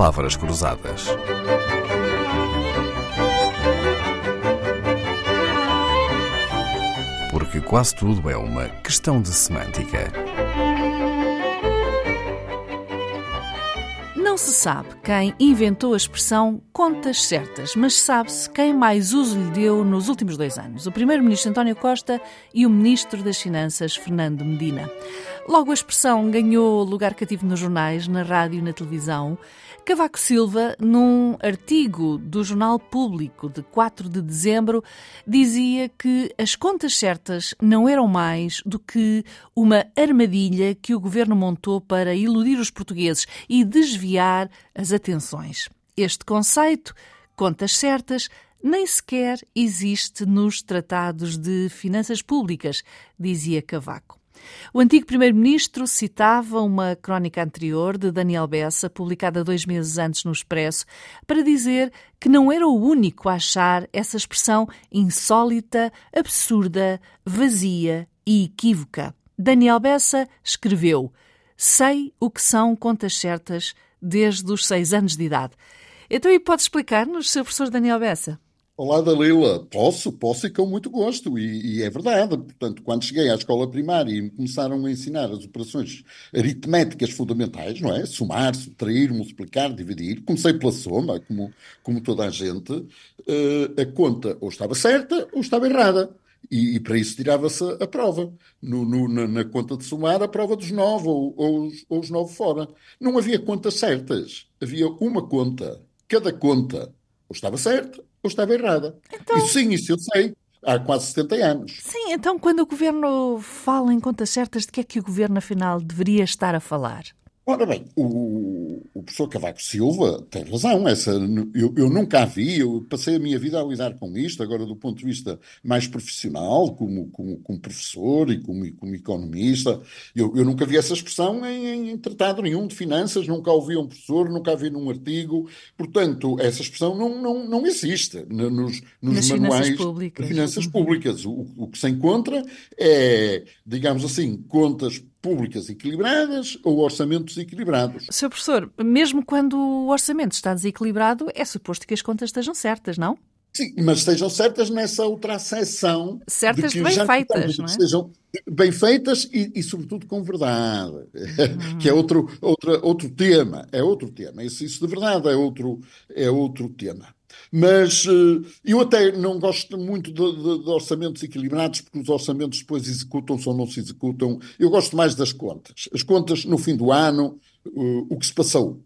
palavras cruzadas. Porque quase tudo é uma questão de semântica. Não se sabe quem inventou a expressão contas certas, mas sabe-se quem mais uso lhe deu nos últimos dois anos: o Primeiro-Ministro António Costa e o Ministro das Finanças Fernando Medina. Logo, a expressão ganhou lugar cativo nos jornais, na rádio e na televisão. Cavaco Silva, num artigo do Jornal Público de 4 de dezembro, dizia que as contas certas não eram mais do que uma armadilha que o governo montou para iludir os portugueses e desviar as atenções. Este conceito, contas certas, nem sequer existe nos tratados de finanças públicas, dizia Cavaco. O antigo primeiro-ministro citava uma crónica anterior de Daniel Bessa, publicada dois meses antes no Expresso, para dizer que não era o único a achar essa expressão insólita, absurda, vazia e equívoca. Daniel Bessa escreveu: Sei o que são contas certas desde os seis anos de idade. Então, e pode explicar-nos, Sr. Professor Daniel Bessa? Olá, Dalila. Posso, posso e com muito gosto. E, e, é verdade. Portanto, quando cheguei à escola primária e me começaram a ensinar as operações aritméticas fundamentais, não é? Somar, subtrair, multiplicar, dividir. Comecei pela soma, como, como toda a gente. Uh, a conta ou estava certa ou estava errada. E, e para isso tirava-se a prova. No, no, na, na, conta de somar, a prova dos nove ou, ou, os, ou os nove fora. Não havia contas certas. Havia uma conta. Cada conta ou estava certa ou estava errada. Então... Isso sim, isso eu sei. Há quase 70 anos. Sim, então quando o governo fala em contas certas, de que é que o governo afinal deveria estar a falar? Ora bem, o, o professor Cavaco Silva tem razão. Essa, eu, eu, nunca a vi, eu passei a minha vida a lidar com isto, agora do ponto de vista mais profissional, como, como, como professor e como, como economista. Eu, eu, nunca vi essa expressão em, em, tratado nenhum de finanças, nunca ouvi um professor, nunca a vi num artigo. Portanto, essa expressão não, não, não existe nos, nos manuais finanças públicas. de finanças públicas. O, o que se encontra é, digamos assim, contas públicas equilibradas ou orçamentos equilibrados. Sr. Professor, mesmo quando o orçamento está desequilibrado, é suposto que as contas estejam certas, não? Sim, mas estejam certas nessa outra acessão. Certas bem feitas, não é? Sejam bem feitas e, e sobretudo, com verdade, hum. que é outro, outra, outro tema. É outro tema. Isso, isso de verdade é outro, é outro tema. Mas uh, eu até não gosto muito de, de, de, orçamentos equilibrados, porque os orçamentos depois executam-se ou não se executam. Eu gosto mais das contas. As contas, no fim do ano, uh, o que se passou.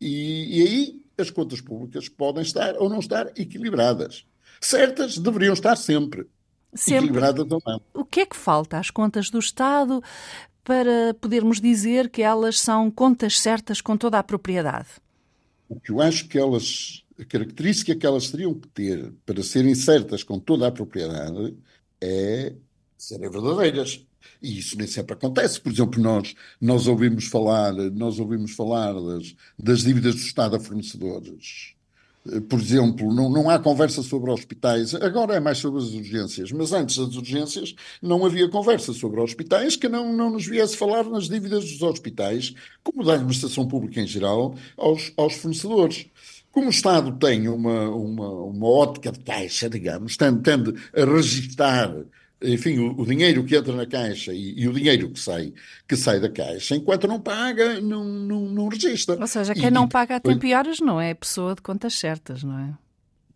E, e aí as contas públicas podem estar ou não estar equilibradas. Certas deveriam estar sempre. Sempre. Equilibradas ou não. O que é que falta às contas do Estado para podermos dizer que elas são contas certas com toda a propriedade? O que eu acho que elas a característica que elas teriam que ter para serem certas com toda a propriedade é serem verdadeiras. E isso nem sempre acontece. Por exemplo, nós, nós ouvimos falar, nós ouvimos falar das, das dívidas do Estado a fornecedores. Por exemplo, não, não há conversa sobre hospitais, agora é mais sobre as urgências, mas antes das urgências não havia conversa sobre hospitais que não, não nos viesse falar nas dívidas dos hospitais, como da administração pública em geral, aos, aos fornecedores. Como o Estado tem uma, uma, uma ótica de caixa, digamos, tende, tende a registar enfim, o, o, dinheiro que entra na caixa e, e, o dinheiro que sai, que sai da caixa, enquanto não paga, não, não, não registra. Ou seja, quem e, não paga a tempo e horas não é pessoa de contas certas, não é?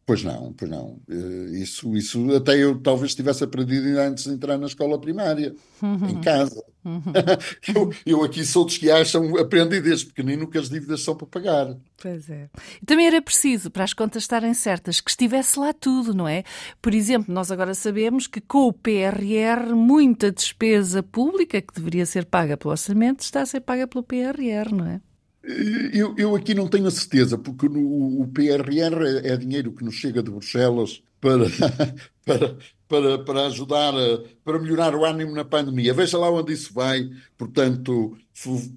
Pois não, pois não. Eh, isso, isso até eu talvez tivesse aprendido antes de entrar na escola primária, uhum. em casa. Uhum. eu, eu aqui sou dos que acham, aprendi desde pequenino que as dívidas são para pagar. Pois é. E também era preciso, para as contas estarem certas, que estivesse lá tudo, não é? Por exemplo, nós agora sabemos que com o PRR, muita despesa pública que deveria ser paga pelo orçamento está a ser paga pelo PRR, não é? Eu, eu, aqui não tenho a certeza, porque no, o PRR é, é, dinheiro que nos chega de Bruxelas para, para, para, para ajudar a, para melhorar o ânimo na pandemia. Veja lá onde isso vai. Portanto,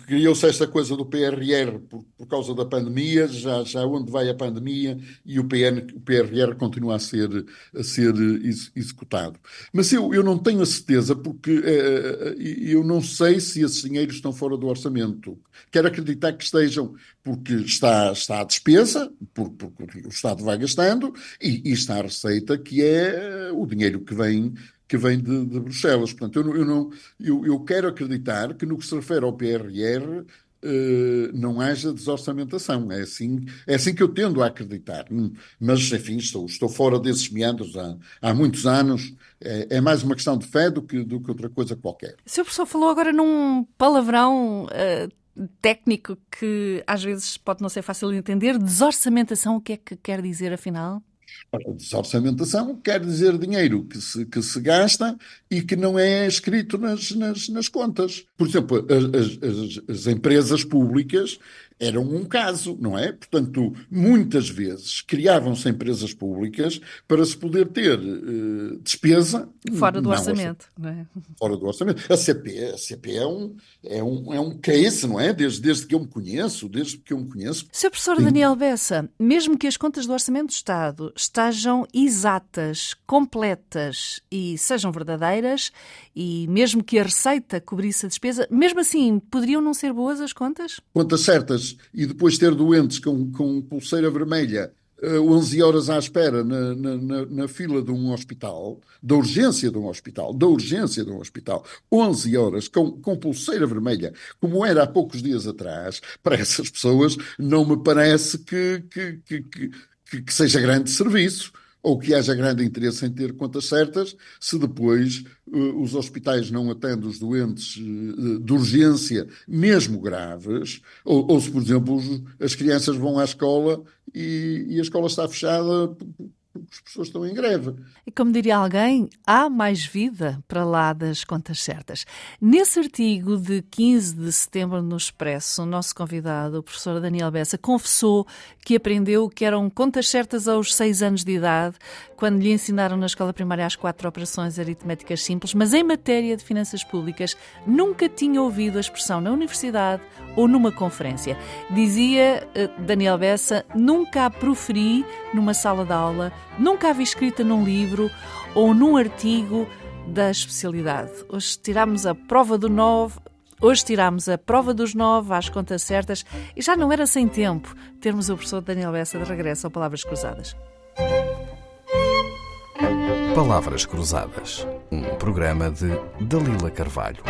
criou-se esta coisa do PRR por, por, causa da pandemia, já, já onde vai a pandemia e o, PN, o PRR continua a ser, a ser ex, executado. Mas eu, eu não tenho a certeza, porque eh, eu não sei se esses dinheiros estão fora do orçamento. Quero acreditar que estejam, porque está, está a despesa, porque, porque o Estado vai gastando, e, e está a receita, que é o dinheiro que vem que vem de, de Bruxelas. Portanto, eu, eu, não, eu, eu, quero acreditar que no que se refere ao PRR eh, não haja desorçamentação. É assim, é assim que eu tendo a acreditar. Hum, mas, enfim, estou, estou fora desses meandros há, há muitos anos. É, é, mais uma questão de fé do que, do que outra coisa qualquer. O Sr. Professor falou agora num palavrão. Uh técnico que às vezes pode não ser fácil de entender. Desorçamentação, o que é que quer dizer afinal? Desorçamentação quer dizer dinheiro que se, que se gasta e que não é escrito nas, nas, nas contas. Por exemplo, as, as, as empresas públicas eram um caso, não é? Portanto, muitas vezes criavam-se empresas públicas para se poder ter uh, despesa. Fora do orçamento, não é? Fora do orçamento. A CP, a CP é, um, é, um, é um case, não é? Desde, desde que eu me conheço, desde que eu me conheço. Sr. Professor Daniel Bessa, mesmo que as contas do Orçamento do Estado estejam exatas, completas e sejam verdadeiras, e mesmo que a receita cobrisse a despesa, mesmo assim, poderiam não ser boas as contas? Contas certas e depois ter doentes com, com pulseira vermelha uh, eh, 11 horas à espera na, na, na, na, fila de um hospital, da urgência de um hospital, da urgência de um hospital, 11 horas com, com pulseira vermelha, como era há poucos dias atrás, para essas pessoas não me parece que, que, que, que, que seja grande serviço ou que haja grande interesse em ter contas certas, se depois os hospitais não atendem os doentes uh, de urgência, mesmo graves, ou, ou, se, por exemplo, as crianças vão à escola e, e a escola está fechada as pessoas estão em greve. E como diria alguém, há mais vida para lá das contas certas. Nesse artigo de 15 de setembro no Expresso, o nosso convidado, o professor Daniel Bessa, confessou que aprendeu que eram contas certas aos seis anos de idade, quando lhe ensinaram na escola primária as quatro operações aritméticas simples, mas em matéria de finanças públicas nunca tinha ouvido a expressão na universidade ou numa conferência. Dizia eh, Daniel Bessa, nunca a proferi numa sala de aula nunca a vi escrita num livro ou num artigo da especialidade. Hoje tiramos a prova do 9, hoje tiramos a prova dos 9 às contas certas e já não era sem tempo termos o professor Daniel Bessa de regresso ao Palavras Cruzadas. Palavras Cruzadas, um programa de Dalila Carvalho.